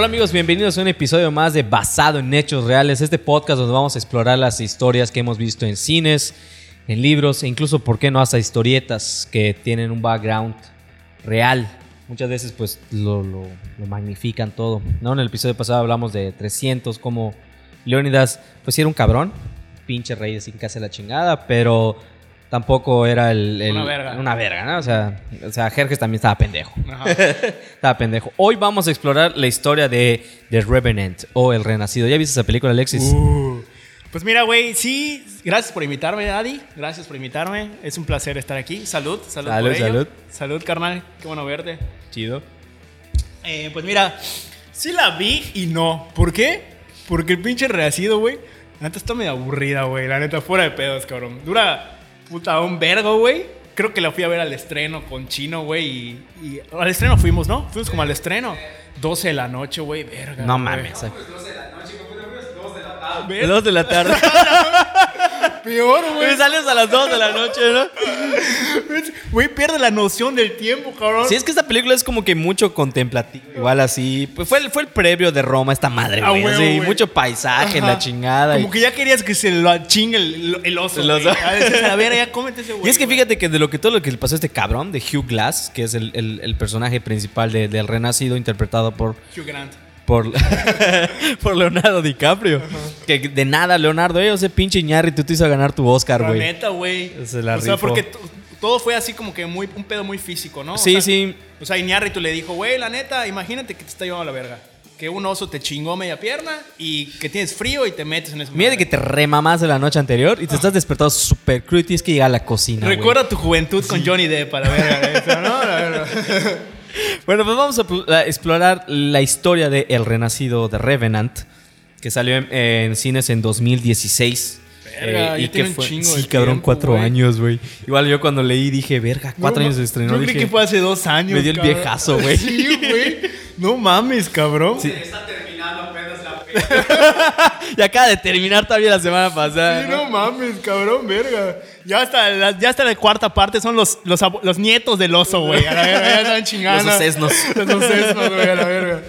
Hola amigos, bienvenidos a un episodio más de Basado en Hechos Reales, este podcast donde vamos a explorar las historias que hemos visto en cines, en libros e incluso, ¿por qué no?, hasta historietas que tienen un background real. Muchas veces pues lo, magnifican todo. ¿no? En el episodio pasado hablamos de 300, como Leónidas pues era un cabrón, pinche rey sin casa la chingada, pero tampoco era el... el- Una verga. Una verga, ¿no? O sea, o sea, Jerjes también estaba pendejo. Ajá. Estaba pendejo. Hoy vamos a explorar la historia de The Revenant o El Renacido. ¿Ya viste esa película, Alexis? Uh, pues mira, güey, sí, gracias por invitarme, Adi. Gracias por invitarme. Es un placer estar aquí. Salud, salud, Salud, por ello. salud. Salud, carnal. Qué bueno verte. Chido. Eh, pues mira, sí la vi y no. ¿Por qué? Porque el pinche reacido, güey. La neta está medio aburrida, güey. La neta, fuera de pedos, cabrón. Dura puta un vergo, güey. Creo que la fui a ver al estreno con Chino, güey. Y, y- al estreno fuimos, ¿no? Fuimos como al estreno. 12 de la noche, güey. Verga. No mames. Verga, Dos de la tarde. Peor, güey. Güey, sales a las 2 de la noche, ¿no? Güey, pierde la noción del tiempo, cabrón. Sí, es que esta película es como que mucho contemplativo. Igual así. Pues fue el, fue el previo de Roma, esta madre, Ah, güey. así, güey. mucho paisaje, Ajá. la chingada. y- Como que ya querías que se lo chingue el, el oso. El oso. güey. A veces, a ver, ya cómete ese güey. Y es que güey. fíjate que de lo que todo lo que le pasó a este cabrón, de Hugh Glass, que es el, el- personaje principal de- del Renacido, interpretado por Hugh Grant. por, por Leonardo DiCaprio. Que de nada, Leonardo, eh, ese pinche Iñárritu te hizo ganar tu Oscar, La güey. neta, güey. Se la O sea, porque todo fue así como que muy, un pedo muy físico, ¿no? O Sí, sea, sí. O sea, Iñárritu le dijo, güey, la neta, imagínate que te está llevando a la verga. Que un oso te chingó media pierna y que tienes frío y te metes en ese Mira de que te remamás de la noche anterior y te estás despertado súper crudo y tienes que llegar a la cocina. Recuerda tu juventud con Johnny Depp a la verga. esa, ¿no? La verga. Bueno, pues vamos a pl- a explorar la historia de El Renacido de Revenant, que salió en, en cines en 2016. Verga, ya y que fue, chingo sí, cabrón, tiempo, cuatro güey. años, güey. Igual yo cuando leí dije, verga, cuatro No, años de ma- estreno. Yo dije, creí que fue hace dos años. Me dio el cabrón. viejazo, güey. Sí, güey. No mames, cabrón. Sí. Y acaba de terminar todavía la semana pasada. Sí, ¿no? no mames, cabrón, verga. Ya hasta la, ya hasta la cuarta parte son los, los, los nietos del oso, güey. A la verga, ya están chingando. Los sesnos. Los sesnos, güey, a la verga.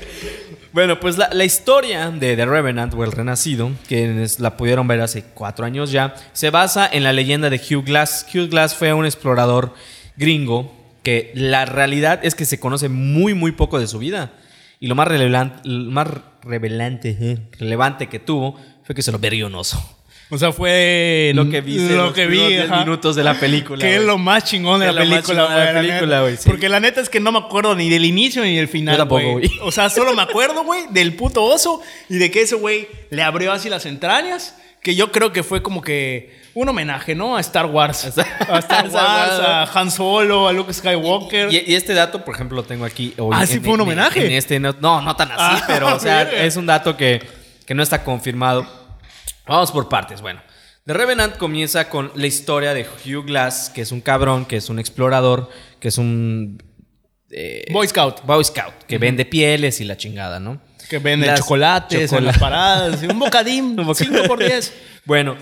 Bueno, pues la, historia de The Revenant o El Renacido, que es- la pudieron ver hace cuatro años ya, se basa en la leyenda de Hugh Glass. Hugh Glass fue un explorador gringo que la realidad es que se conoce muy, muy poco de su vida. Y lo más, relevan- lo más revelante, eh, relevante que tuvo fue que se lo verguió un oso. O sea, fue Lo que vi, lo los que vi, 10 ajá. minutos de la película. Que es lo más chingón de la película, de la güey. película, neta. güey, sí. Porque la neta es que no me acuerdo ni del inicio ni del final. Yo tampoco, güey. O sea, solo me acuerdo, güey, del puto oso y de que ese güey le abrió así las entrañas. Que yo creo que fue como que un homenaje, ¿no? A Star Wars. A Star Wars, a Han Solo, a Luke Skywalker. Y, y este dato, por ejemplo, lo tengo aquí. hoy Ah, ¿sí fue un en- homenaje? en este, no, no, tan así, Ah, pero o sea, es un dato que, que no está confirmado. Vamos por partes. Bueno, The Revenant comienza con la historia de Hugh Glass, que es un cabrón, que es un explorador, que es un eh, Boy Scout. Boy Scout, que vende pieles y la chingada, ¿no? Que venden Las- chocolates en chocola- las paradas. Un bocadín, Un bocadín. 5 por 10. Bueno,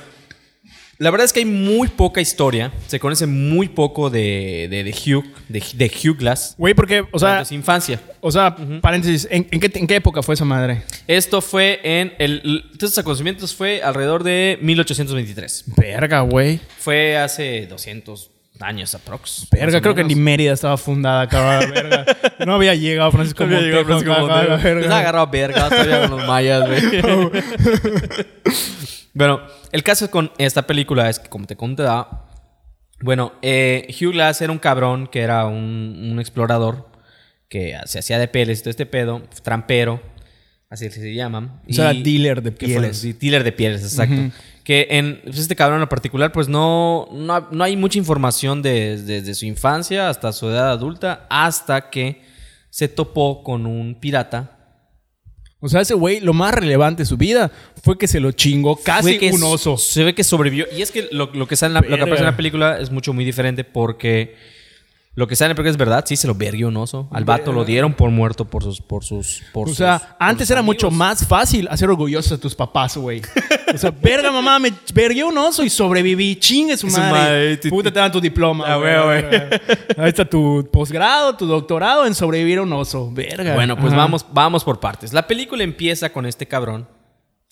la verdad es que hay muy poca historia. Se conoce muy poco de, de, de Hugh, de, de Hugh Glass. Güey, porque, o sea, su infancia. o sea paréntesis, ¿en, en qué, en qué época fue esa madre? Esto fue en el. Estos acontecimientos fue alrededor de 1823. Verga, güey. Fue hace 200 años aprox. Verga, creo que ni. Mérida estaba fundada, cabrón. Verga. No había llegado Francisco No había llegado Montejo, Francisco Montero. verga. Agarrado verga todavía con los mayas, güey. bueno, el caso con esta película es que, como te contaba, bueno, eh, Hugh Glass era un cabrón que era un, un explorador que se hacía de pieles y todo este pedo, trampero, así se llaman. O sea, Y- dealer de pieles. sí, dealer de pieles, exacto. Que en pues, este cabrón en particular, pues no, no, no hay mucha información de- desde su infancia hasta su edad adulta, hasta que se topó con un pirata. O sea, ese güey, lo más relevante de su vida fue que se lo chingó casi que un oso. Se ve que sobrevivió. Y es que lo, lo que, sale en la, lo que aparece en la película es mucho, muy diferente porque Lo que sale porque es verdad, sí se lo verguió un oso. Al vato lo dieron por muerto por sus. Por sus por O sea, antes sus era mucho más fácil hacer orgullosos a tus papás, güey. O sea, verga, mamá, me vergué un oso y sobreviví. Chingue su madre. madre, tu- Puta, te dan tu diploma. Ah, güey, güey, güey. Ahí está tu posgrado, tu doctorado en sobrevivir a un oso. Verga. Bueno, pues Ajá. vamos, vamos por partes. La película empieza con este cabrón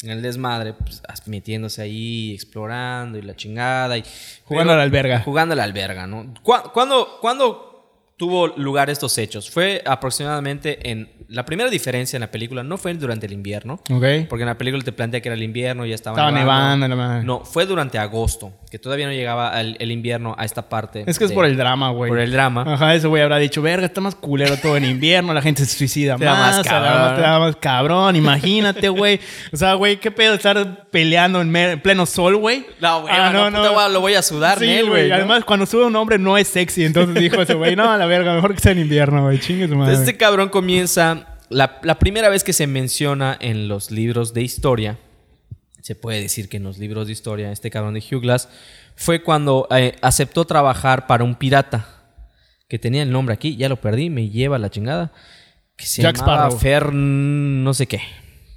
en el desmadre, pues, metiéndose ahí, explorando y la chingada. Y, Jugando a la alberga. Jugando a la alberga, ¿no? ¿Cuá- ¿Cuándo, cuándo tuvo lugar estos hechos? Fue aproximadamente en... La primera diferencia en la película no fue durante el invierno. Ok. Porque en la película te plantea que era el invierno y ya estaba, Estaba nevando, madre. No, fue durante agosto, que todavía no llegaba el, el invierno a esta parte. Es que es por el drama, güey. Por el drama. Ajá, ese güey habrá dicho, verga, está más culero todo en invierno, la gente se suicida Te da más, más da cabrón. te da más cabrón, imagínate, güey. O sea, güey, qué pedo estar peleando en, pleno sol, güey. No, güey, Ah, no, puta, güey, lo voy a sudar, Sí, güey. ¿no? Además, cuando sube un hombre no es sexy, entonces dijo ese güey, no, la verga, mejor que sea en invierno, güey, chingue su madre. Este cabrón comienza. La, la primera vez que se menciona en los libros de historia, se puede decir que en los libros de historia, este cabrón de Hugh Glass, fue cuando eh, aceptó trabajar para un pirata que tenía el nombre aquí, ya lo perdí, me lleva la chingada. Que se Jack llamaba Sparrow. Fer, no sé qué.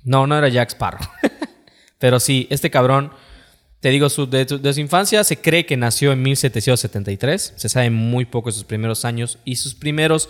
No, no era Jack Sparrow. Pero sí, este cabrón, te digo, su- de, de su infancia se cree que nació en 1773. Se sabe muy poco de sus primeros años. Y sus primeros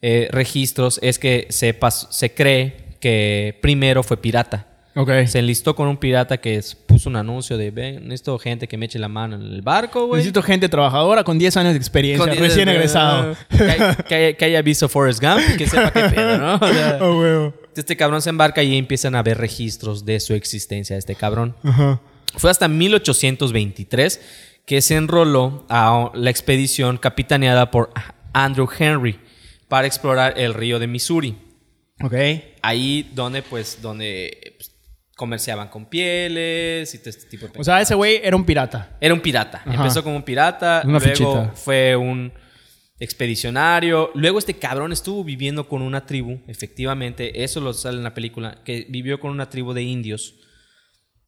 eh, registros es que se, pas- se cree que primero fue pirata. Ok. Se enlistó con un pirata que puso un anuncio de, ven, necesito gente que me eche la mano en el barco, güey. Necesito gente trabajadora con 10 años de experiencia, Con- recién egresado. Que, hay- que haya- que haya visto Forrest Gump y que sepa qué pedo, ¿no? O sea, Oh, huevo. este cabrón se embarca y empiezan a ver registros de su existencia, este cabrón. Ajá. Fue hasta 1823 que se enroló a la expedición capitaneada por Andrew Henry para explorar el río de Missouri. Ok. Ahí donde, pues, donde pues, comerciaban con pieles y todo este tipo de O sea, ese güey era un pirata. Era un pirata. Ajá. Empezó como un pirata, Una luego fichita. fue un expedicionario. Luego este cabrón estuvo viviendo con una tribu, efectivamente, eso lo sale en la película, que vivió con una tribu de indios.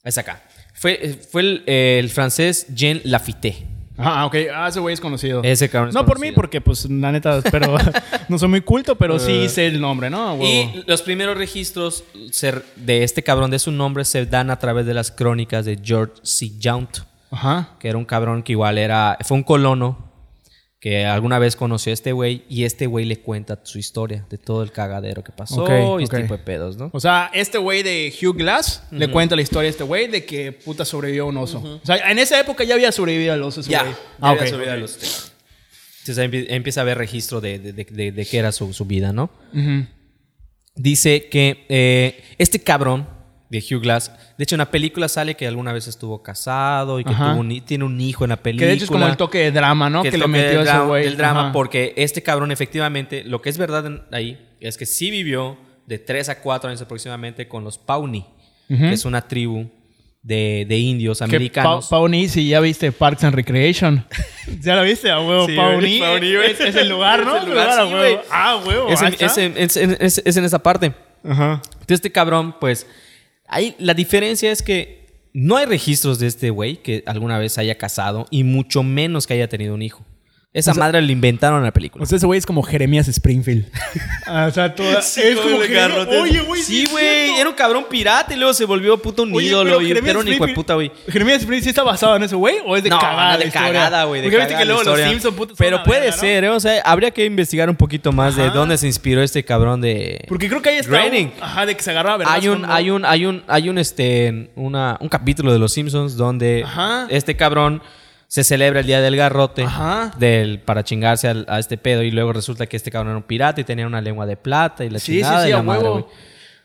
Es acá. Fue, eh, fue el, eh, el francés Jean Lafitte. Ah, ok. Ah, ese güey es conocido. Ese cabrón es no por mí, conocido. porque, pues, la neta, pero no soy muy culto, pero sí sé el nombre, ¿no? Huevo. Y los primeros registros de este cabrón, de su nombre, se dan a través de las crónicas de George C. Jount, Ajá. que era un cabrón que igual era, fue un colono que alguna vez conoció a este güey y este güey le cuenta su historia de todo el cagadero que pasó Ok, y este tipo de pedos, ¿no? O sea, este güey de Hugh Glass le cuenta la historia a este güey de que puta sobrevivió a un oso. O sea, en esa época ya había sobrevivido al oso Ya, ya Ah, había ok. subido a los- Entonces empieza a haber registro de, de, de- qué era su, su vida, ¿no? Dice que eh, este cabrón de Hugh Glass, de hecho en la película sale que alguna vez estuvo casado y que tuvo un tiene un hijo en la película. Que de hecho es como el toque de drama, ¿no? Que, el le metió ese güey. del drama, Ajá. porque este cabrón efectivamente, lo que es verdad en- ahí es que sí vivió de 3 a 4 años aproximadamente con los Pawnee, que es una tribu de, de indios Que americanos. Pa- Pawnee, si ya viste Parks and Recreation. ¿Ya la viste? A huevo, Sí, Pawnee. Es, es el lugar, ¿no? Es el lugar, a huevo. Ah, huevo. es, en, está. es en esa parte. Ajá. Entonces este cabrón, pues, ahí la diferencia es que no hay registros de este güey que alguna vez haya casado y mucho menos que haya tenido un hijo. Esa madre lo inventaron en la película. O sea, ese güey es como Jeremías Springfield. Ah, o sea, toda, es como Jeremías. Oye, güey. Sí, güey. Era un cabrón pirata y luego se volvió puto un Oye, ídolo. pero Y era un hijo de puta, güey. ¿Jeremías Springfield sí está basado en ese güey? ¿O es de No, cagada? no, la de historia? cagada, güey. Porque viste que luego los historia. Simpsons, puta, son Pero una puede verga, ¿no? ser, ¿eh? O sea, habría que investigar un poquito más de dónde se inspiró este cabrón de. Porque creo que ahí está. Un- Ajá, de que se agarraba a hay un, hay un, hay un, hay un, este, una, un capítulo de Los Simpsons donde Ajá. este cabrón se celebra el día del garrote Ajá. del, para chingarse al- a este pedo y luego resulta que este cabrón era un pirata y tenía una lengua de plata y la Sí, chingada sí, sí, y la madre, güey.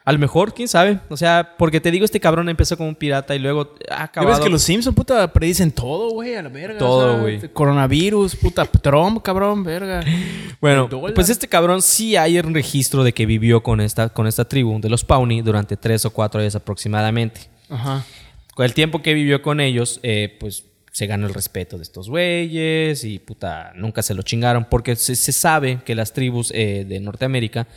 A lo mejor, quién sabe. O sea, porque te digo, este cabrón empezó como un pirata y luego ha acabado. ves que los Simpsons, puta, predicen todo, güey, a la verga. Todo, o sea, güey. Coronavirus, puta, Trump, cabrón, verga. Bueno, pues este cabrón sí hay un registro de que vivió con esta, con esta tribu de los Pawnee durante tres o cuatro años aproximadamente. Ajá. Con el tiempo que vivió con ellos, eh, pues se ganó el respeto de estos güeyes y puta, nunca se lo chingaron porque se, se sabe que las tribus eh, de Norteamérica,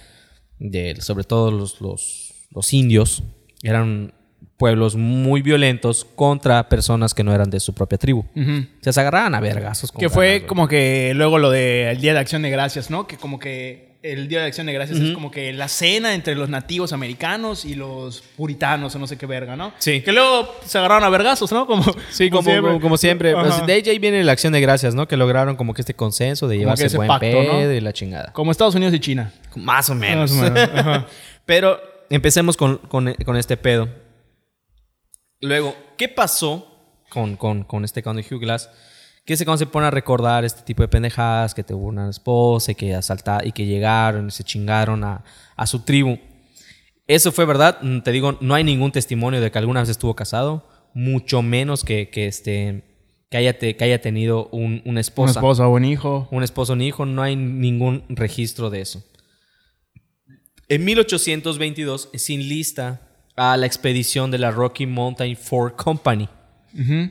de, sobre todo los, los, los indios, eran pueblos muy violentos contra personas que no eran de su propia tribu. O sea, se agarraban a vergazos. Que fue ganas, como que luego lo del Día de Acción de Gracias, ¿no? Que como que el Día de Acción de Gracias es como que la cena entre los nativos americanos y los puritanos o no sé qué verga, ¿no? Sí. Que luego se agarraron a vergazos, ¿no? Como, Sí, como, como- como siempre. Pues, de ahí viene la acción de gracias, ¿no? Que lograron como que este consenso de llevarse buen pacto, pedo ¿no? y la chingada. Como Estados Unidos y China. Más o menos. Más o menos, ajá. Pero empecemos con, con- con este pedo. Luego, ¿qué pasó con, con, con este de Hugh Glass? Que ese cabrón se pone a recordar este tipo de pendejadas, que tuvo una esposa y que asaltaron y que llegaron y se chingaron a, a su tribu. Eso fue verdad. Mm, Te digo, no hay ningún testimonio de que alguna vez estuvo casado, mucho menos que, que, este, que, haya, te- que haya tenido un- una Una esposa. esposa o un hijo. Un esposo, un hijo, no hay ningún registro de eso. En 1822 se enlista a la expedición de la Rocky Mountain Ford Company, Ujú.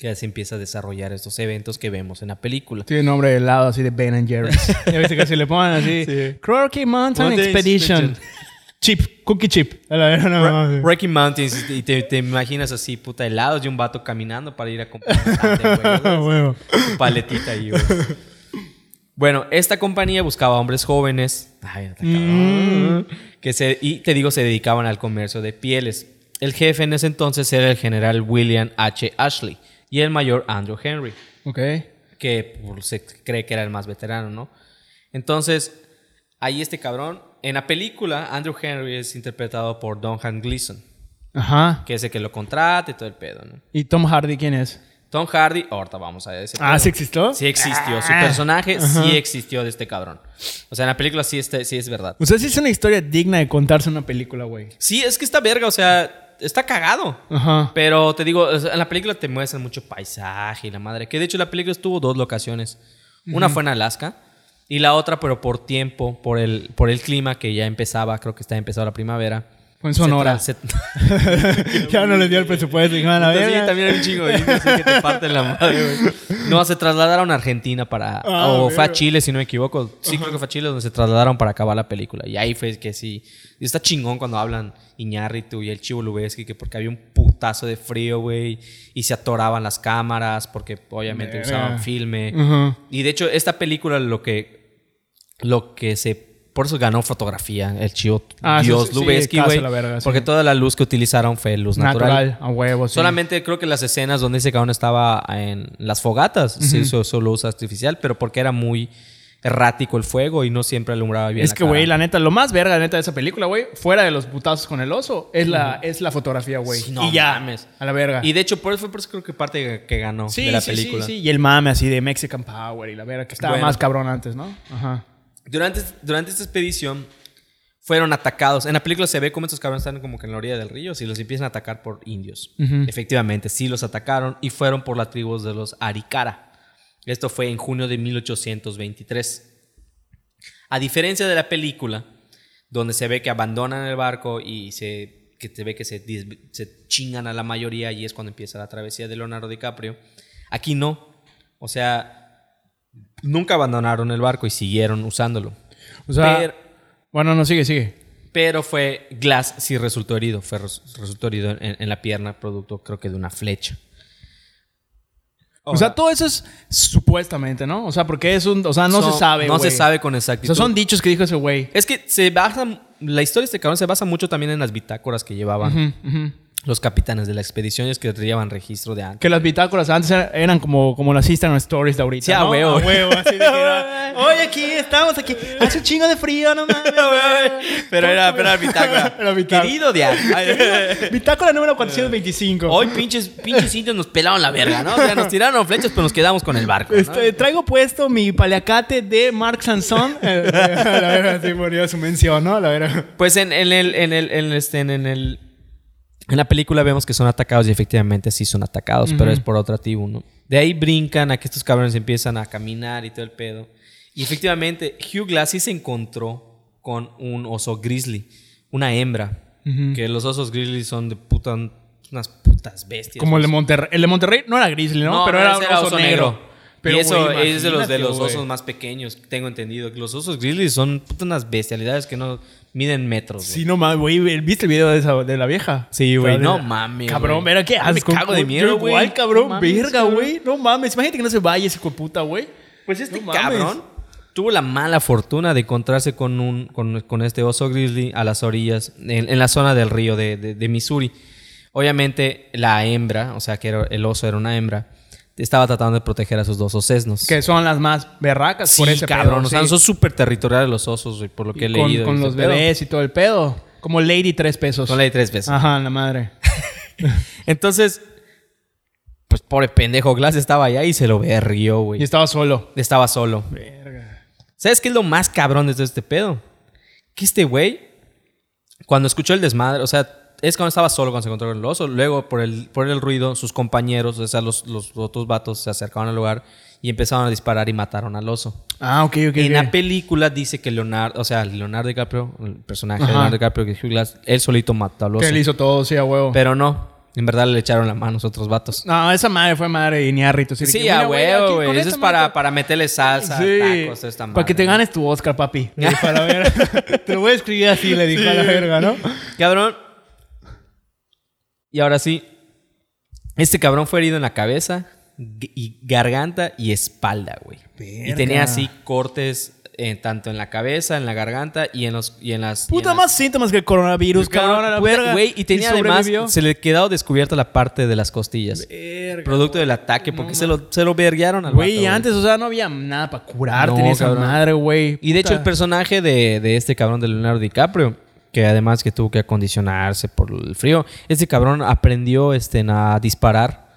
Que así empieza a desarrollar estos eventos que vemos en la película. Tiene nombre de helado así de Ben Jerry's. ya viste que se le ponen así. Sí. Mountain Mountain Expedition. Expedition. Chip, cookie chip. Rocky Mountains, y te, te imaginas así, puta, helados y un vato caminando para ir a comprar Ah. Su paletita ahí, güey. Bueno, esta compañía buscaba hombres jóvenes. Ay, está cabrón. Que se, y te digo, se dedicaban al comercio de pieles. El jefe en ese entonces era el general William H. Ashley y el mayor Andrew Henry, Ok. que pues, se cree que era el más veterano, ¿no? Entonces, ahí este cabrón. En la película, Andrew Henry es interpretado por Donhan Gleason, Ajá. que es el que lo contrata y todo el pedo, ¿no? ¿Y Tom Hardy quién es? Tom Hardy, ahorita vamos a ese Ah, pedo. ¿sí existió? Sí existió. Su Ah. personaje Ajá. sí existió de este cabrón. O sea, en la película sí, este, sí es verdad. O sea, sí es una historia digna de contarse en una película, güey. Sí, es que está verga, o sea, está cagado. Ajá. Pero te digo, en la película te muestran mucho paisaje y la madre. Que de hecho la película estuvo dos locaciones. Una fue en Alaska y la otra, pero por tiempo, por el, por el clima que ya empezaba, creo que está empezando la primavera. Fue en Sonora. Se tra- se- ya no les dio el presupuesto. Dijeron, a Sí, ver. también hay un chingo de indios así que te parten la madre, güey. No, se trasladaron a Argentina para... Ah, o fue a. Chile, si no me equivoco. Sí, creo que fue a Chile donde se trasladaron para acabar la película. Y ahí fue que sí... Y está chingón cuando hablan Iñárritu y el Chivo Lubeski, que porque había un putazo de frío, güey. Y se atoraban las cámaras porque obviamente usaban filme. Ajá. Y de hecho, esta película lo que... Lo que se... Por eso ganó fotografía el Chivo Ah, Dios sí, sí, Lubeski, casa güey. sí. porque toda la luz que utilizaron fue luz natural. Natural, a huevo. Solamente creo que las escenas donde ese cabrón estaba en las fogatas se usó solo luz artificial, pero porque era muy errático el fuego y no siempre alumbraba bien. Es la que, güey, la neta, lo más verga, la neta, de esa película, güey, fuera de los putazos con el oso, es la, es la fotografía, güey. Sí, no y ya, mames. a la verga. Y de hecho, por eso fue por eso creo que parte que ganó sí, de la sí, película. sí, sí. Y el mame así de Mexican Power y la verga, que estaba Bueno. más cabrón antes, ¿no? Ajá. Durante, durante esta expedición fueron atacados. En la película se ve cómo estos cabrones están como que en la orilla del río y los empiezan a atacar por indios. Efectivamente, sí los atacaron y fueron por la tribu de los Arikara. Esto fue en junio de 1823. A diferencia de la película, donde se ve que abandonan el barco y se, que se ve que se, se chingan a la mayoría y es cuando empieza la travesía de Leonardo DiCaprio, aquí no. O sea, nunca abandonaron el barco y siguieron usándolo. O sea, Pero- bueno, no, sigue, sigue. pero fue Glass sí resultó herido. Fue res- resultó herido en, en la pierna, producto creo que de una flecha. O sea, todo eso es supuestamente, ¿no? O sea, porque es un. O sea, no Son- se sabe. No se sabe con O exactitud. sea, son dichos que dijo ese güey. Es que se basa. La historia de este cabrón se basa mucho también en las bitácoras que llevaban ujú. Los capitanes de las expediciones que llevan registro de antes. Que las bitácoras antes eran- como, como las Instagram Stories de ahorita. Sí, a ¿no? huevo. A huevo, así de que era, Oye, aquí estamos, aquí. Hace un chingo de frío, no mames. pero era, pero era bitácora. Era bitácora. Querido de Bitácora número 425. Hoy pinches, pinches indios nos pelaron la verga, ¿no? O sea, nos tiraron flechas, pero nos quedamos con el barco. ¿no? Este, traigo puesto mi paliacate de Mark Sanson. La verdad, sí ponía su mención, ¿no? La verdad. Pues en, en el, en el, en este, en el, en la película vemos que son atacados y efectivamente sí son atacados, pero es por otra tribu, ¿no? De ahí brincan a que estos cabrones empiezan a caminar y todo el pedo. Y efectivamente, Hugh Glass sí se encontró con un oso grizzly, una hembra. Que los osos grizzly son de puta, unas putas bestias. Como el de Monterrey. El de Monterrey no era grizzly, ¿no? No, Pero era un oso, negro. negro. Pero, y eso es de los, de los osos más pequeños, tengo entendido. Los osos grizzlies son puta unas bestialidades que no miden metros. güey. Sí, no mames, güey. ¿Viste el video de, esa, de la vieja? Sí, güey, no mames, Cabrón, verga, qué Yo me asco. cago de miedo, güey. Igual, cabrón, No mames, verga, güey. No mames, imagínate que no se vaya ese puta, güey. Pues este No mames. cabrón tuvo la mala fortuna de encontrarse con, un, con, con este oso grizzly a las orillas, en, en la zona del río de, de- de Missouri. Obviamente la hembra, o sea que era- el oso era una hembra, estaba tratando de proteger a sus dos osesnos. Que son las más berracas Sí, por ese cabrón, pedo, o sea, sí. son súper territoriales los osos, güey, por lo que he Y con, leído. con y los pedo. bebés y todo el pedo. Como Lady tres pesos. Son la de tres veces. Ajá, la madre. Entonces, pues pobre pendejo Glass estaba allá y se lo berrió, Y güey. estaba solo. Estaba solo. Verga. ¿Sabes qué es lo más cabrón de todo este pedo? Que este güey, cuando escuchó el desmadre, o sea, es cuando estaba solo cuando se encontró con el oso. Luego, por el, por el ruido, sus compañeros, o sea, los, los otros vatos se acercaron al lugar y empezaron a disparar y mataron al oso. Ah, ok, ok. en la película dice que Leonardo, o sea, Leonardo DiCaprio, el personaje de. Leonardo DiCaprio, que es Hugh Glass, él solito mató al oso. Que él hizo todo, sí, a huevo. Pero no, en verdad le echaron la mano a los otros vatos. No, esa madre fue madre y Niarrito. Sí, de Sí, a huevo, güey. Eso es para, madre- para meterle salsa, Sí. tacos, esta Para que te madre. ganes tu Oscar, papi. Le dijo a la verga. te lo voy a escribir así, le dijo a la verga, ¿no? Cabrón. Y ahora sí. Este cabrón fue herido en la cabeza, y garganta y espalda, güey. Y tenía así cortes eh, tanto en la cabeza, en la garganta y en los y en las. en Puta las- más síntomas que el coronavirus, cabrón. Güey, y tenía además, se le quedó descubierta la parte de las costillas. Verga. Producto del ataque, porque se lo, se lo verguearon al Güey, antes, o sea, no había nada para curarte No, esa madre, güey. Y de hecho, el personaje de, de este cabrón de Leonardo DiCaprio, que además que tuvo que acondicionarse por el frío, este cabrón aprendió este, a disparar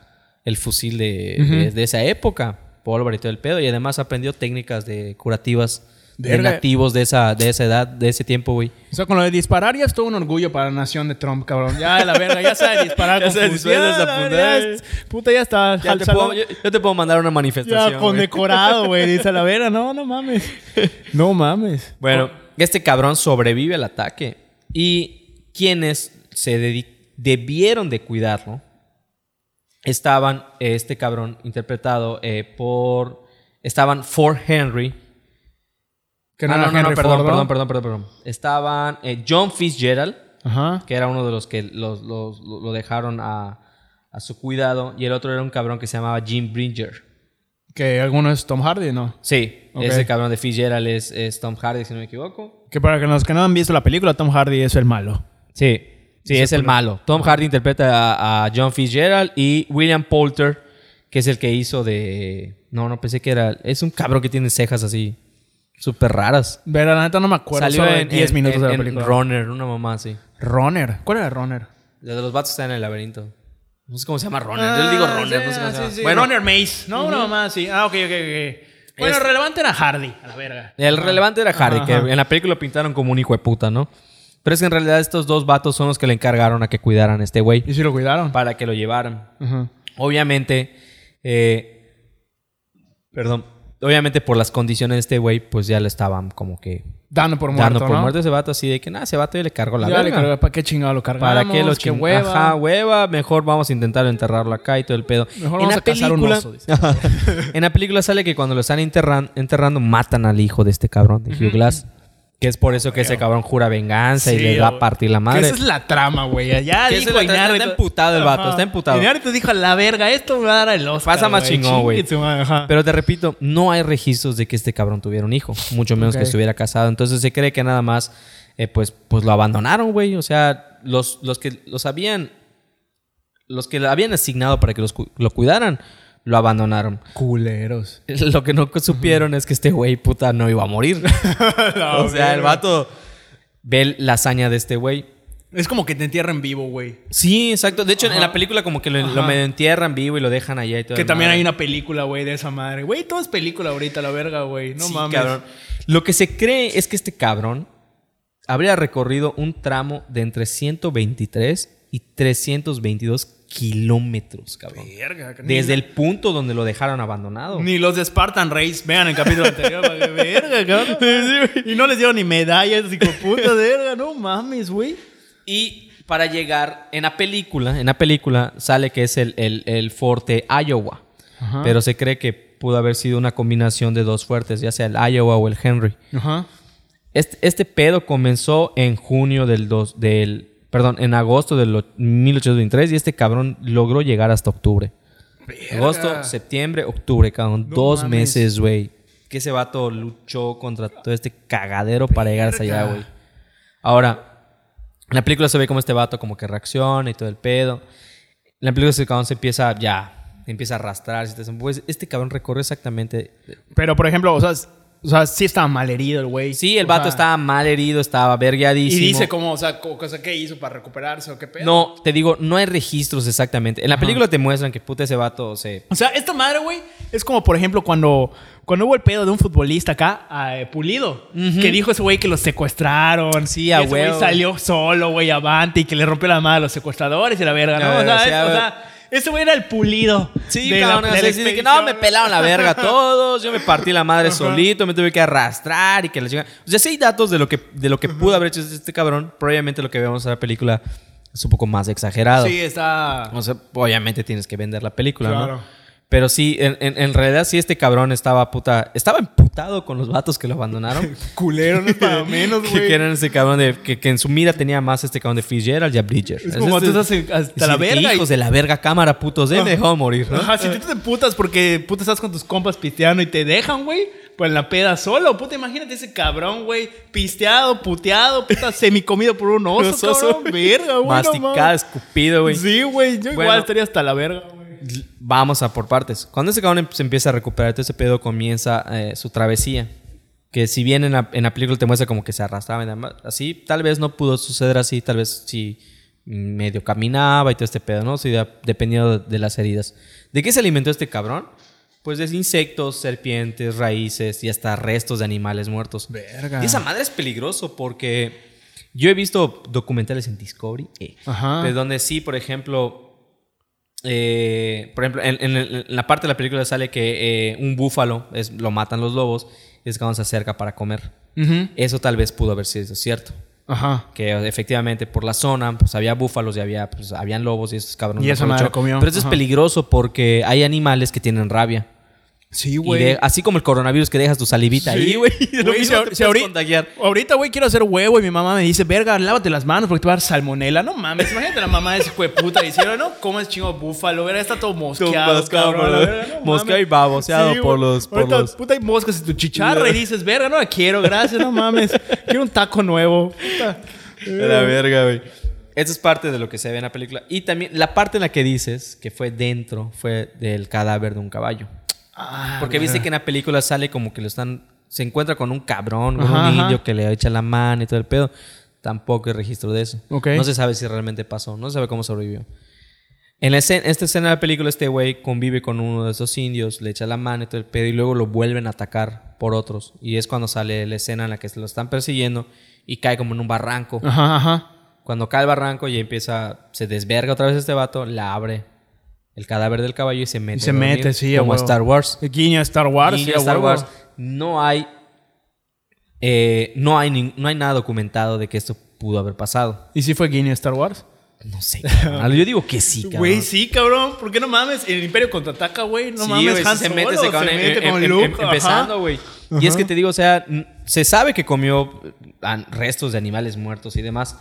el fusil de, de- de esa época, pólvora y todo el pedo, y además aprendió técnicas de curativas de nativos de esa, de esa edad, de ese tiempo, güey. O sea, con lo de disparar ya es todo un orgullo para la nación de Trump, cabrón. Ya, la verga, ya sabe disparar Ya con sabe Ya, la puta. ya es- Puta, ya está. Ya te puedo, yo, yo te puedo mandar una manifestación. Ya condecorado, güey. Dice la verga. No, no mames. No mames. Bueno, este cabrón sobrevive al ataque. Y quienes se debieron de cuidarlo estaban, este cabrón interpretado eh, por... Estaban Fort Henry. Que Ah, era no, no, no, perdón, Ford, ¿no? perdón, perdón, perdón, perdón. Estaban eh, John Fitzgerald, Ajá. que era uno de los que los- los- lo dejaron a, a su cuidado. Y el otro era un cabrón que se llamaba Jim Bridger. Que alguno es Tom Hardy, ¿no? Sí, ese cabrón de Fitzgerald es, es Tom Hardy, si no me equivoco. Que para los que no han visto la película, Tom Hardy es el malo. Sí, sí, es el malo. Tom Hardy interpreta a, a John Fitzgerald y William Poulter, que es el que hizo de... No, no pensé que era... Es un cabrón que tiene cejas así, súper raras. Pero la neta no me acuerdo. Salió solo en 10 en- minutos en- de la en película. Runner, una mamá así. Runner. ¿Cuál era Runner? La de los vatos que están en el laberinto. No sé cómo se llama Runner. Yo le digo Runner, no sé cómo se llama. Bueno, Bueno, Runner Maze. No, una mamá sí. Ah, ok, ok, ok. Bueno, el relevante era Hardy, a la verga. el relevante era Hardy, Ajá, que ajá. en la película lo pintaron como un hijo de puta, ¿no? Pero es que en realidad estos dos vatos son los que le encargaron a que cuidaran a este güey ¿Y si lo cuidaron? para que lo llevaran. Ajá. Obviamente, eh, perdón, obviamente por las condiciones de este güey, pues ya le estaban como que Dando por muerto, dando por ¿no? muerto a ese vato así de que nada, ese vato yo le cargo la verga. ¿Para qué chingado lo cargamos? ¿Para qué lo Qué ching- hueva. Ajá, hueva. Mejor vamos a intentar enterrarlo acá y todo el pedo. Mejor vamos a cazar un oso, dice. en la película sale que cuando lo están enterran- enterrando, matan al hijo de este cabrón, de Hugh Glass. Que es por eso que ese cabrón jura venganza y le va a partir la Que madre. esa es la trama, güey. Ya Que dijo Iñárritu- está emputado el vato, está emputado. Iñárritu dijo a la verga, esto me va a dar el Oscar. Pasa más chingón, güey. Pero te repito, no hay registros de que este cabrón tuviera un hijo, mucho menos que estuviera casado. Entonces se cree que nada más, eh, pues, pues lo abandonaron, güey. O sea, los, los que los habían, los que lo habían asignado para que los lo cuidaran, lo abandonaron. Culeros. Lo que no supieron es que este güey, puta, no iba a morir. o sea, el vato ve la hazaña de este güey. Es como que te entierran vivo, güey. Sí, exacto. De hecho, en la película como que lo, medio entierran vivo y lo dejan allá y todo. Que también madre. hay una película, güey, de esa madre. Güey, todo es película ahorita, la verga, güey. No Sí, mames. cabrón. Lo que se cree es que este cabrón habría recorrido un tramo de entre 123 y 322 kilómetros, cabrón. Verga. Desde el punto donde lo dejaron abandonado. Ni los de Spartan Race, vean el capítulo anterior, para verga, cabrón. y no les dieron ni medallas, hijo de puta, verga, no mames, güey. Y para llegar en la película, en la película sale que es el, el, el Forte Iowa. Ajá. pero se cree que pudo haber sido una combinación de dos fuertes, ya sea el Iowa o el Henry. Ajá. Este, este pedo comenzó en junio del, dos, del... Perdón, en agosto del o- 1823 y este cabrón logró llegar hasta octubre. Agosto, septiembre, octubre, cabrón. No dos mames. meses, güey. Que ese vato luchó contra todo este cagadero para llegar hasta allá, güey. Ahora, en la película se ve como este vato como que reacciona y todo el pedo. En la película ese cabrón se empieza ya, empieza a arrastrar. Pues este cabrón recorre exactamente... Pero, por ejemplo, o sea, o sea sí estaba mal herido el güey. Sí, el O vato sea, estaba mal herido, estaba Y vergueadísimo. dice cómo, o sea, co- cosa que hizo para recuperarse o qué pedo. No, te digo, no hay registros exactamente. En la película te muestran que puta ese vato se... O sea, esta madre, güey, es como, por ejemplo, cuando, cuando hubo el pedo de un futbolista acá, eh, Pulido, que dijo ese güey que los secuestraron. Sí, y a güey salió solo, güey, avante y que le rompió la madre a los secuestradores y la verga, ¿no? A O sea, o sea, ese güey era el Pulido. Sí, de la- cabrón, de la de que no, me pelaron la verga todos, yo me partí la madre Ajá. solito, me tuve que arrastrar y que la chingada. O sea, sí hay datos de lo que, de lo que pudo haber hecho este cabrón, pero obviamente lo que vemos en la película es un poco más exagerado. Sí, está... O sea, obviamente tienes que vender la película, Claro. ¿no? Pero sí, en, en- en realidad sí este cabrón estaba puta... Estaba emputado con los vatos que lo abandonaron. Culero, no para menos, güey. que eran ese cabrón de... Que, que en su mira tenía más este cabrón de Fitzgerald y a Bridger. Es como tú estás hasta la verga y- Hijos de la verga cámara, putos. Eh, me morir, ¿no? Ajá, si tú te putas porque puta estás con tus compas pisteando y te dejan, güey, pues en la peda solo. Puta, imagínate ese cabrón, güey, pisteado, puteado, puta, semicomido por un oso, cabrón. Verga, güey. Masticado, escupido, güey. Sí, güey, yo Bueno. igual estaría hasta la verga, güey. Vamos a por partes. Cuando ese cabrón em- se empieza a recuperar, todo ese pedo comienza eh, su travesía. Que si bien en la, en la película te muestra como que se arrastraba así, tal vez no pudo suceder así, tal vez sí medio caminaba y todo este pedo, ¿no? De- dependiendo de, de las heridas. ¿De qué se alimentó este cabrón? Pues de insectos, serpientes, raíces y hasta restos de animales muertos. Verga. Y esa madre es peligroso porque yo he visto documentales en Discovery, eh, Ajá. de donde sí, por ejemplo, eh, por ejemplo, en, en- en la parte de la película sale que eh, un búfalo es, lo matan los lobos y es cuando se acerca para comer. Eso tal vez pudo haber sido cierto. Ajá. Que efectivamente por la zona pues había búfalos y había pues, habían lobos y esos cabrones. Y madre aprovechó. comió. Pero eso es peligroso porque hay animales que tienen rabia. Sí, güey. así como el coronavirus que dejas tu salivita Sí. ahí, güey. si ahorita-. Ahorita, güey, quiero hacer huevo y mi mamá me dice, verga, lávate las manos porque te va a dar salmonela. No mames, imagínate la mamá de ese hijo de puta diciendo, no, ¿cómo es chingo búfalo? Verga, está todo mosqueado, mosqueado no y baboseado por los- por Ahorita, los- Puta, hay moscas en tu chicharra y dices, verga, no la quiero, gracias, no mames. Quiero un taco nuevo. Puta. La verga, güey. Eso es parte de lo que se ve en la película. Y también la parte en la que dices que fue dentro fue del cadáver de un caballo. Ah, Porque viste que en la película sale como que lo están. Se encuentra con un cabrón, con Ajá, un ajá. indio que le echa la mano y todo el pedo. Tampoco hay registro de eso. Ok. No se sabe si realmente pasó. No se sabe cómo sobrevivió. En la escena- esta escena de la película, este güey convive con uno de esos indios, le echa la mano y todo el pedo, y luego lo vuelven a atacar por otros. Y es cuando sale la escena en la que se lo están persiguiendo y cae como en un barranco. Ajá, ajá. Cuando cae el barranco y empieza, se desverga otra vez este vato, la abre el cadáver del caballo y se mete. Y se a dormir, mete, sí, a Como huevo. Star Wars. Guiño a Star Wars. Sí, a a Star huevo. Wars. No hay, eh, no, hay no hay nada documentado de que esto pudo haber pasado. ¿Y si fue guiño a Star Wars? No sé, cabrón. Yo digo que sí, cabrón. Güey, sí, cabrón. ¿Por qué no mames? El Imperio contraataca, güey. No Sí, mames, Han se mete Solo ese cabrón se mete con em- Luke. em- empezando, güey. Y es que te digo, o sea, se sabe que comió ah, restos de animales muertos y demás.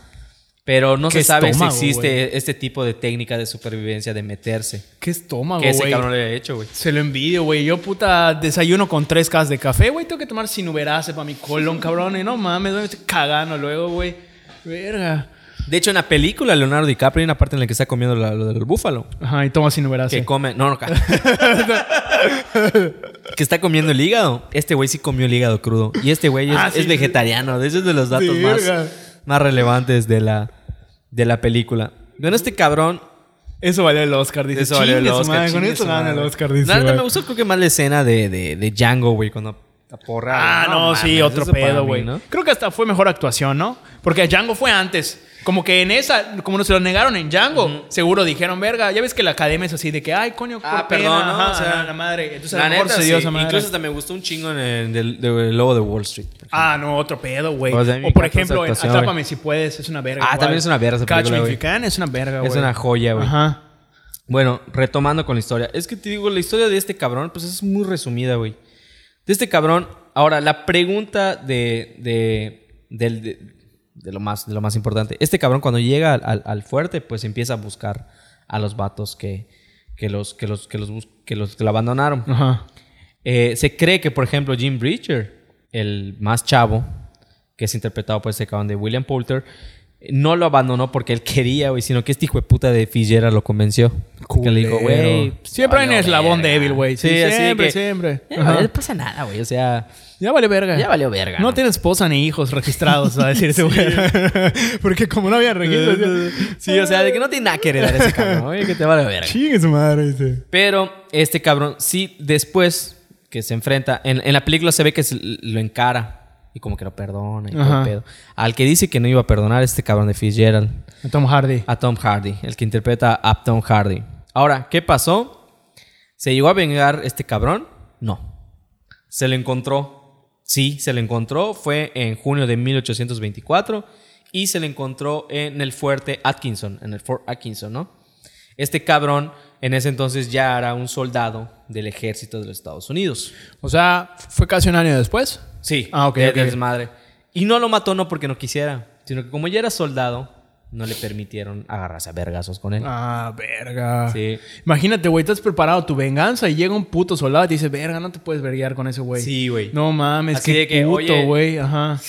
Pero no se sabe estómago, si existe güey. este tipo de técnica de supervivencia de meterse. Qué estómago, que ese güey. cabrón le había hecho, güey. Se lo envidio, güey. Yo, puta, desayuno con tres casas de café, güey. Tengo que tomar sinuberase para mi colon, cabrón. Y no mames, güey, me estoy cagando luego, güey. Verga. De hecho, en la película, Leonardo DiCaprio hay una parte en la que está comiendo la- lo del búfalo. Ajá, y toma sinuberase. Que come. No, no, ca- Que está comiendo el hígado. Este güey sí comió el hígado crudo. Y este güey es, Ah, sí, es vegetariano. De esos de los datos Sí, más, verga. Más relevantes de la, de la película. Bueno, este cabrón. Eso valió el Oscar, dice. Eso valió el Oscar. madre, Con chingue eso su gana el. Oscar, dice. Güey. me gustó creo que más la escena de, de, de Django, güey, cuando porra. Ah, no, sí, otro pedo, güey. ¿no? Creo que hasta fue mejor actuación, ¿no? Porque Django fue antes. Como que en esa, como no se lo negaron en Django, seguro dijeron, verga, ya ves que la academia es así de que, ay, coño, Ah, por perdón, ajá, O sea, la madre. Entonces La a lo mejor neta, se dio sí. esa madre. Incluso hasta me gustó un chingo en el del, del Lobo de Wall Street. Ah, no, otro pedo, güey. O sea, me o por ejemplo, en Atrápame si puedes, es una verga. Ah, igual. también es una verga Catch película, Me. If You Can es una verga, güey. es una joya, güey. Ajá. Bueno, retomando con la historia. Es que te digo, la historia de este cabrón, pues es muy resumida, güey. De este cabrón. Ahora, la pregunta de. de, de lo, más, de lo más importante. Este cabrón, cuando llega al, al- al fuerte, pues empieza a buscar a los vatos que, que, los, que, los, que, los, que los que lo abandonaron. Ajá. Eh, se cree que, por ejemplo, Jim Bridger, el más chavo, que es interpretado por ese cabrón de William Poulter, no lo abandonó porque él quería, güey, sino que este hijo de puta de Fitzgerald lo convenció. Que le dijo, güey. Siempre hay un eslabón verga". débil, güey. Sí, así siempre, que, siempre. eh, Ajá. no pasa nada, güey. O sea, Ya vale verga. ya valió verga. No, tiene esposa ni hijos registrados, a decirse, güey. Porque como no había registro, decía, Sí, o sea, de que no tiene nada que heredar ese cabrón, güey, que te vale verga. chingue su madre, dice. Pero este cabrón, sí, después que se enfrenta, en, en la película se ve que se- lo encara y como que lo perdona y todo pedo. Al que dice que no iba a perdonar este cabrón de Fitzgerald, Tom Hardy. a Tom Hardy, el que interpreta a Tom Hardy. Ahora, ¿qué pasó? ¿Se llegó a vengar este cabrón? No. Se lo encontró. Sí, se lo encontró. Fue en junio de 1824 y se le encontró en el fuerte Atkinson, en el Fort Atkinson, ¿no? Este cabrón en ese entonces ya era un soldado del ejército de los Estados Unidos. O sea, fue casi un año después. Sí, Ah, ok, de- ok. de desmadre. Y no lo mató no porque no quisiera, sino que como ya era soldado, no le permitieron agarrarse a vergazos con él. Ah, verga. Sí. Imagínate, güey, estás preparado tu venganza y llega un puto soldado y te dice, verga, no te puedes verguear con ese güey. Sí, güey. No mames, Así qué de que, puto, güey. Ajá.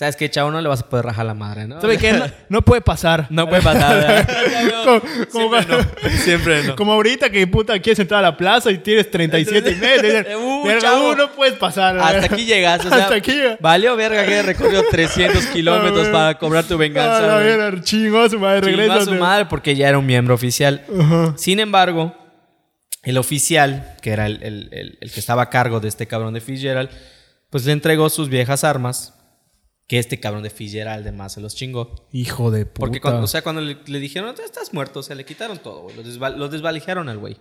¿Sabes qué, chavo? No le vas a poder rajar la madre, ¿no? ¿Sabe qué? No, no puede pasar. No puede pasar. Como- como Siempre cuando- no. Siempre no. Como ahorita que puta quieres entrar a la plaza y tienes 37 y medio. Uh, verga, chavo. uh, no puedes pasar. Hasta aquí llegas. O sea, Hasta aquí llega. Valió verga que haya recorrido 300 kilómetros para cobrar tu venganza. verga, chingó a su madre, Chingó regresa. a su madre porque ya era un miembro oficial. Sin embargo, el oficial, que era el, el- el- el que estaba a cargo de este cabrón de Fitzgerald, pues le entregó sus viejas armas. Que este cabrón de Fitzgerald además se los chingó. Hijo de puta. Porque cuando, o sea, cuando le, le dijeron, "Tú estás muerto, o sea, le quitaron todo, güey. Lo, desva- lo desvalijaron al güey.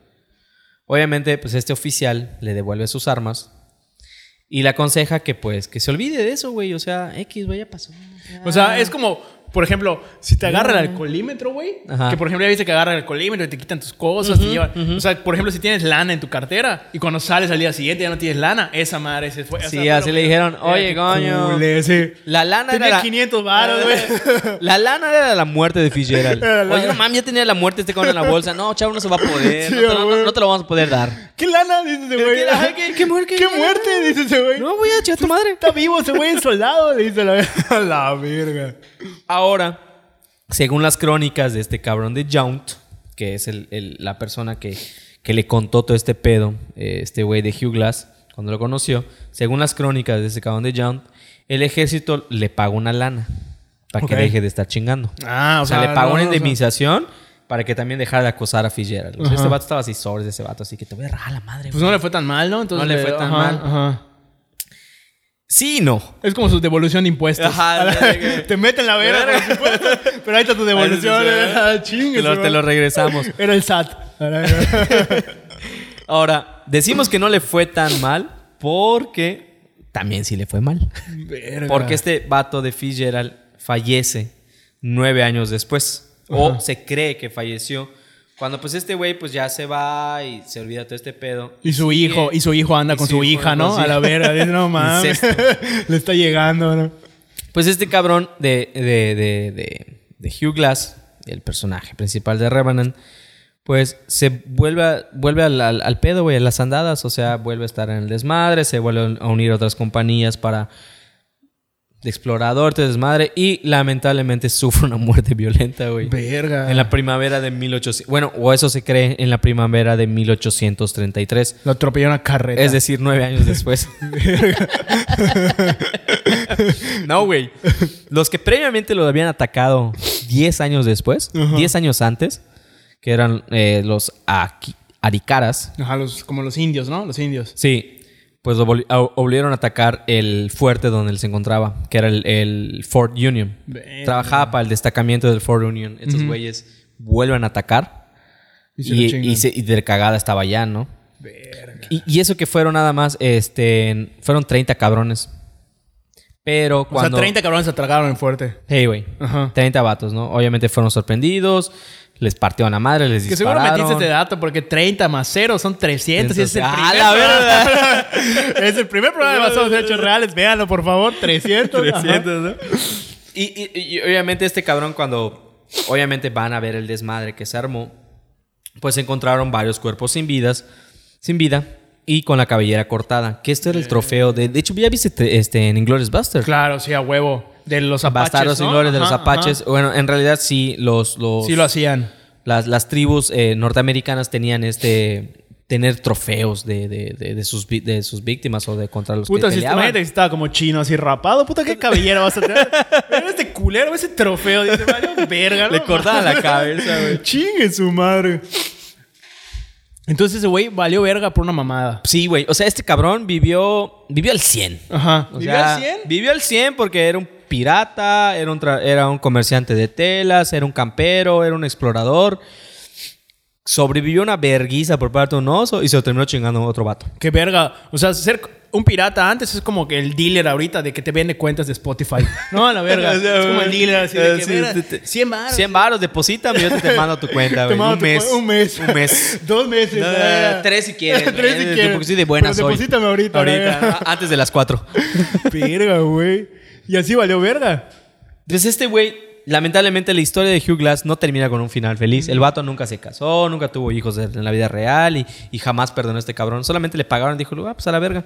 Obviamente, pues este oficial le devuelve sus armas y le aconseja que, pues, que se olvide de eso, güey. O sea, X, güey, ya pasó. O sea, es como, por ejemplo, si te agarra el alcoholímetro, güey. Que por ejemplo ya viste que agarra el alcoholímetro y te quitan tus cosas. te llevan- O sea, por ejemplo, si tienes lana en tu cartera y cuando sales al día siguiente ya no tienes lana, esa madre se fue. Sí, así le dijeron, "Oye, coño". sí. La lana Tenía era la... 500 varos, güey. La lana era la muerte de Fitzgerald. Oye, no mames, ya tenía la muerte este cabrón en la bolsa. No, chavo, no se va a poder. Sí, no, te, lo- güey. no- no te lo vamos a poder dar. ¿Qué lana? Dice ese güey. ¿Qué- qué- qué- qué muerte? ¿Qué muerte? Dice ese güey. No, voy a echar tu madre. Está vivo ese güey, soldado. Dice la, la verga. Ahora, según las crónicas de este cabrón de Jount, que es el- el- la persona que, que le contó todo este pedo, eh, este güey de Hugh Glass, cuando lo conoció, según las crónicas de este cabrón de Jount, el ejército le pagó una lana para que deje de estar chingando. Ah, o, sea, le pagó no, una o sea- indemnización para que también dejara de acosar a Fitzgerald. O sea, este vato estaba así sobres de ese vato, así que te voy a rajar la madre. Pues güey. no le fue tan mal, ¿no? Entonces No le fue tan ajá, mal. Ajá. Sí y no. Es como su devolución de impuestos. Ajá, la- que- te meten la impuestos, pero ahí está tu devolución. Sí, eh, chingue, Te lo, te lo regresamos. Era el SAT. Ahora, decimos que no le fue tan mal porque también sí le fue mal. Verga. Porque este vato de Fitzgerald fallece nueve años después. O Ajá. se cree que falleció. Cuando pues este güey pues ya se va y se olvida todo este pedo. Y su Sigue- hijo, y su hijo anda con su hija, ¿no? su A la. Dice, no mames. Le está llegando, ¿no? Pues este cabrón de, de, de, de- de Hugh Glass, el personaje principal de Revenant, pues se vuelve, a- vuelve al, al- al pedo, güey, a las andadas. O sea, vuelve a estar en el desmadre, se vuelve a unir a otras compañías para de explorador, de desmadre. Y lamentablemente sufre una muerte violenta, güey. Verga. En la primavera de 1800. Bueno, o eso se cree en la primavera de 1833. Lo atropelló una carreta. Es decir, nueve años después. no, güey. Los que previamente lo habían atacado diez años después, Ajá. diez años antes, que eran eh, los Aki- Aricaras, Ajá, los, como los indios, ¿no? Los indios. sí, pues lo obligaron a atacar el fuerte donde él se encontraba, que era el, el Fort Union. Trabajaba para el destacamento del Fort Union. Estos güeyes vuelven a atacar Y se lo y, chingan. y se- y de cagada estaba ya, ¿no? Verga. Y, y eso que fueron nada más, este, fueron 30 cabrones. Pero cuando... O sea, 30 cabrones se atragaron en fuerte. Hey, güey. Ajá. 30 vatos, ¿no? Obviamente fueron sorprendidos, les partió a la madre, les Que seguro dispararon. metiste este dato porque 30 más 0 son 300 y es el Ah, primer la programa- es el primer programa de basados en hechos reales. Véanlo, por favor. 300. ajá. 300, ¿no? Y, y- y obviamente este cabrón cuando obviamente van a ver el desmadre que se armó, pues encontraron varios cuerpos sin vidas, sin vida y con la cabellera cortada, que este era el trofeo de de hecho ya viste te- este en Inglourious Basterds. Claro, sí, a huevo. De los apaches, Bastardos ¿no? de los apaches. ajá. Bueno, en realidad sí los los Sí lo hacían. las, las tribus eh, norteamericanas tenían este tener trofeos de, de, de, de sus, de sus víctimas o de contra los Puta, que si peleaban. imagínate que estaba como chino así rapado. Puta, qué cabellera vas a tener. Mira este culero, ese trofeo. Dice, verga. Le cortaban la cabeza, güey. Chingue su madre. Entonces ese güey valió verga por una mamada. Sí, güey. O sea, este cabrón vivió, vivió al 100. Ajá. O ¿Vivió sea, al 100? Vivió al 100 porque era un pirata, era un, era un comerciante de telas, era un campero, era un explorador. Sobrevivió una verguiza por parte de un oso y se lo terminó chingando otro vato. Qué verga. O sea, ser un pirata antes es como que el dealer ahorita de que te vende cuentas de Spotify. No, a la verga. Es como el dealer así de que, sí, verga, te- te- 100 baros. 100 baros, deposítame y yo te, te mando tu cuenta, Te güey. mando Un mes. Un mes. Un mes. Dos meses. No, no, tres si quieres, tres si güey. quieres. Porque soy de buenas Pero hoy. deposítame ahorita. Ahorita, antes de las 4. Verga, güey. Y así valió verga. Entonces este güey, lamentablemente la historia de Hugh Glass no termina con un final feliz. El vato nunca se casó, nunca tuvo hijos en la vida real y, y jamás perdonó a este cabrón. Solamente le pagaron y dijo, ah, pues a la verga.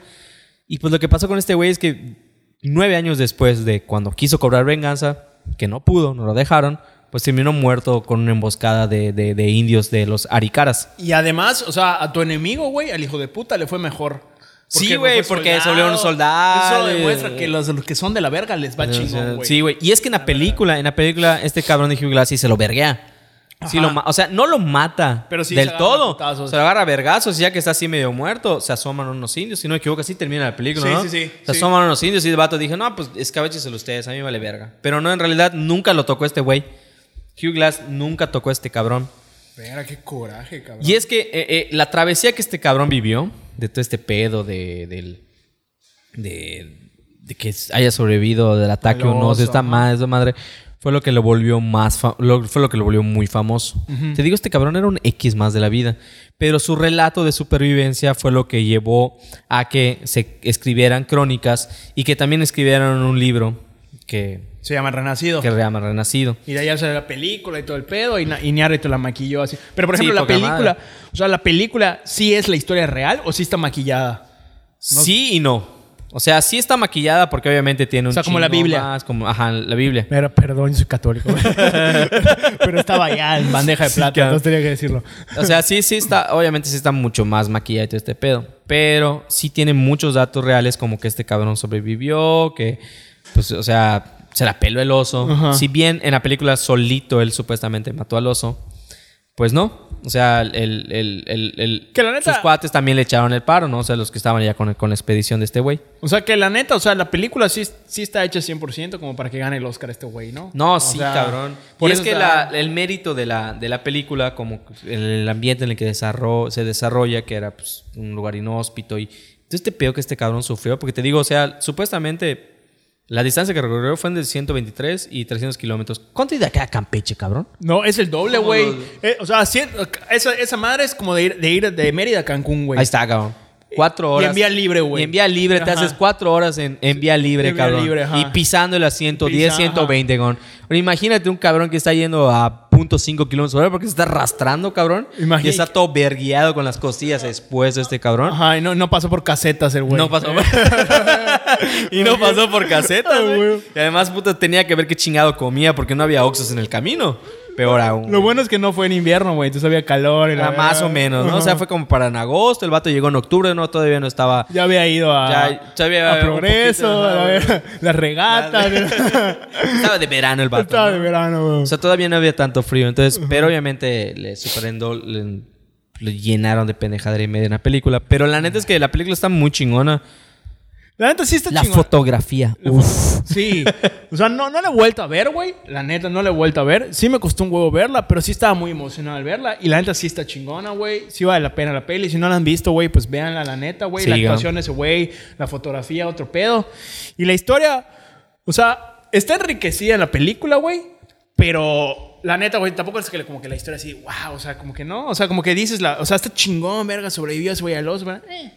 Y pues lo que pasó con este güey es que nueve años después de cuando quiso cobrar venganza, que no pudo, no lo dejaron, pues terminó muerto con una emboscada de, de- de indios de los Aricaras. Y además, o sea, a tu enemigo, güey, al hijo de puta le fue mejor. Sí, güey, porque se volvió un soldado. Eso demuestra que los, los que son de la verga les va chingón, güey. Sí, güey. Y es que en la película, en la película, este cabrón de Hugh Glass sí se lo verguea. Sí lo o sea, no lo mata Pero sí del se todo. putazos. Se lo agarra a vergazos y ya que está así medio muerto, se asoman unos indios. Si no me equivoco, así termina la película, Sí, ¿no? sí, sí, Se asoman unos indios y el vato dije, no, pues escabécheselo ustedes, a mí me vale verga. Pero no, en realidad nunca lo tocó este güey. Hugh Glass nunca tocó a este cabrón. Verga, qué coraje, cabrón. Y es que eh, eh, la travesía que este cabrón vivió, de todo este pedo de, del, de, de que haya sobrevivido del ataque o no, oso, de esta madre, esa madre, fue lo que lo volvió más, lo- fue lo que lo volvió muy famoso. Te digo, este cabrón era un X más de la vida, pero su relato de supervivencia fue lo que llevó a que se escribieran crónicas y que también escribieran un libro que, Se llama Renacido. que se llama Renacido. Y de ahí sale la película y todo el pedo. Y, Ñarrito la maquilló así. Pero por Sí, ejemplo, la película. madre. O sea, la película sí es la historia real o sí está maquillada. Sí y no. O sea, sí está maquillada porque obviamente tiene un O sea, como la Biblia. más, como, ajá, la Biblia. Pero perdón, soy católico. Pero estaba ya en bandeja de plata, claro. entonces tenía que decirlo. O sea, sí, sí está, obviamente sí está mucho más maquillada y todo este pedo. Pero sí tiene muchos datos reales como que este cabrón sobrevivió, que, pues, o sea, se la peló el oso. Ajá. Si bien en la película solito él supuestamente mató al oso, pues no. O sea, el, el- el- el- Que la neta- sus cuates también le echaron el paro, ¿no? O sea, los que estaban ya con, con la expedición de este güey. O sea, que la neta, o sea, la película sí, sí está hecha 100% como para que gane el Oscar este güey, ¿no? No, O sí, sea, cabrón. Por y es que está- la- el mérito de la, de la película, como el, el ambiente en el que se desarrolla, que era pues, un lugar inhóspito y todo este pedo que este cabrón sufrió, porque te digo, o sea, supuestamente la distancia que recorrió fue de 123 y 300 kilómetros. ¿Cuánto de acá a Campeche, cabrón? No, es el doble, ¿Cómo güey. Eh, o sea, cien- esa, esa madre es como de ir de, ir de Mérida a Cancún, güey. Ahí está, cabrón. Cuatro Y horas. en vía libre, güey. Y en vía libre, te haces cuatro horas en, en vía libre, En vía cabrón. libre, ajá. y pisando el asiento 10, Pisa, 120, cabrón. Ahora, imagínate un cabrón que está yendo a .5 kilómetros por hora porque se está arrastrando, cabrón. Imagina- Y está todo verguiado con las costillas expuestas este cabrón. Ajá, y no, no pasó por casetas el güey. No pasó por... y no pasó por caseta, Ah, güey. güey. Y además, puta, tenía que ver qué chingado comía porque no había oxos en el camino. Peor aún. Lo bueno es que no fue en invierno, güey. Entonces había calor. Y la Ah, más o menos, ¿no? O sea, fue como para en agosto. El vato llegó en octubre, ¿no? Todavía no estaba... Ya había ido a, Ya- ya había a Progreso, poquito, ajá, a ver, güey. las regatas. Estaba de verano el vato. Estaba ¿no? de verano, güey. O sea, todavía no había tanto frío. Entonces, pero obviamente le superendó, le, le llenaron de pendejadera y media en la película. Pero la neta es que la película está muy chingona. La neta sí está La fotografía. La uf. Sí. O sea, no, no la he vuelto a ver, güey. La neta, no la he vuelto a ver. Sí me costó un huevo verla, pero sí estaba muy emocionado al verla. Y la neta sí está chingona, güey. Sí vale la pena la peli. Si no la han visto, güey, pues véanla, la neta, güey. Sí, la actuación de ese güey, la fotografía, otro pedo. Y la historia, o sea, está enriquecida en la película, güey. Pero la neta, güey, tampoco es que como que la historia así, wow, o sea, como que no, o sea, como que dices, la, o sea, está chingón, verga, sobrevivió ese güey al oso, ¿verdad? Eh,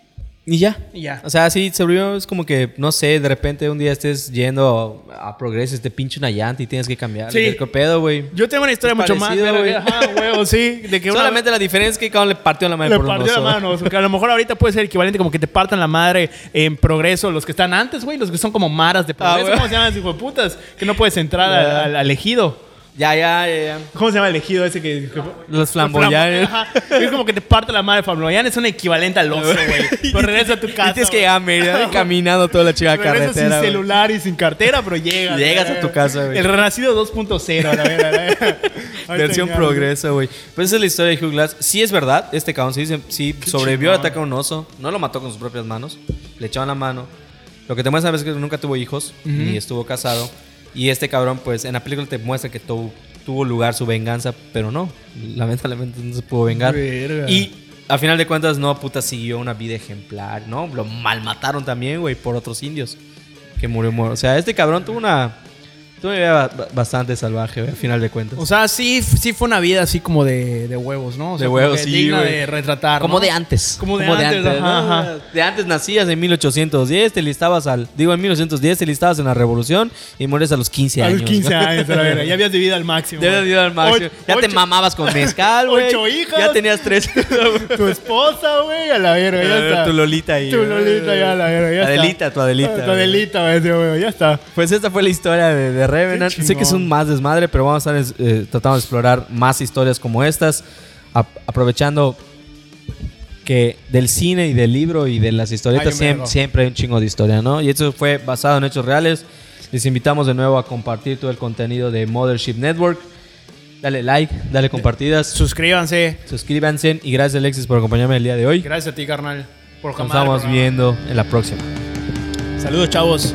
Y ya. y ya. O sea, sí, se volvió, es como que, no sé, de repente un día estés yendo a Progreso, te pinche una llanta y tienes que cambiar. Sí. ¿Qué pedo, güey? Yo tengo una historia Es mucho más, parecido, verga, güey. ajá, huevo, sí, de que una- Solamente la diferencia es que cabrón le partió la madre Le por un partió la mano. o sea, que a lo mejor ahorita puede ser equivalente como que te partan la madre en progreso los que están antes, güey. Los que son como maras de progreso. güey. ¿Cómo se llaman, hijo de putas? Que no puedes entrar al, al- al ejido. Ya, ya, ya, ya. ¿Cómo se llama el ejido ese que... que- Los flamboyanes. Es como que te parte la madre flamboyán. Es un equivalente al oso, güey. Pero regresa a tu casa. Y tienes que llegar a Mérida caminando toda la chica carretera. sin celular y sin cartera, pero llegas. Llegas a tu casa, güey. El renacido 2.0, a la. Ahí Versión progreso, güey. Pues esa es la historia de Hugh Glass. Sí es verdad, este cabrón sí, sí sobrevivió al ataque a un oso. No lo mató con sus propias manos. Le echaban la mano. Lo que te muestra es que nunca tuvo hijos, ni estuvo casado. Y este cabrón, pues en la película te muestra que tuvo, tuvo lugar su venganza, pero no. Lamentablemente no se pudo vengar. Verga. Y a final de cuentas, no, puta, siguió una vida ejemplar, ¿no? Lo malmataron también, güey, por otros indios. Que murió, murió. O sea, este cabrón tuvo una. Vida ba- bastante salvaje, güey, a final de cuentas. O sea, sí, sí fue una vida así como de, de huevos, ¿no? O sea, De huevos, sí, Digna de retratar. Como ¿no? de antes. Como de antes, ajá, ¿no? ajá. De antes nacías en 1810, te listabas al. Digo, en 1910 te listabas en la revolución y mueres a los 15 A años. los 15 ¿no? años, a la verga. Ya habías vivido al máximo. Ya habías vivido al máximo. Ocho- ya te ocho- mamabas con mezcal, güey. Ocho hijas. Ya tenías tres. Tu esposa, güey, a la verga, ya está. tu Lolita ahí. Tu Lolita, ya a la verga, ya está. Adelita, tu Adelita. Tu Adelita, güey, ya está. Pues esta fue la historia de, de Revenant. Sé que es un más desmadre, pero vamos a estar eh, tratando de explorar más historias como estas, ap- aprovechando que del cine y del libro y de las historietas siempre, siempre hay un chingo de historia, ¿no? Y eso fue basado en hechos reales. Les invitamos de nuevo a compartir todo el contenido de Mothership Network. Dale like, dale compartidas, Suscríbanse. suscríbanse y gracias Alexis por acompañarme el día de hoy. Gracias a ti, carnal. Por Nos jamás. estamos viendo en la próxima. Saludos, chavos.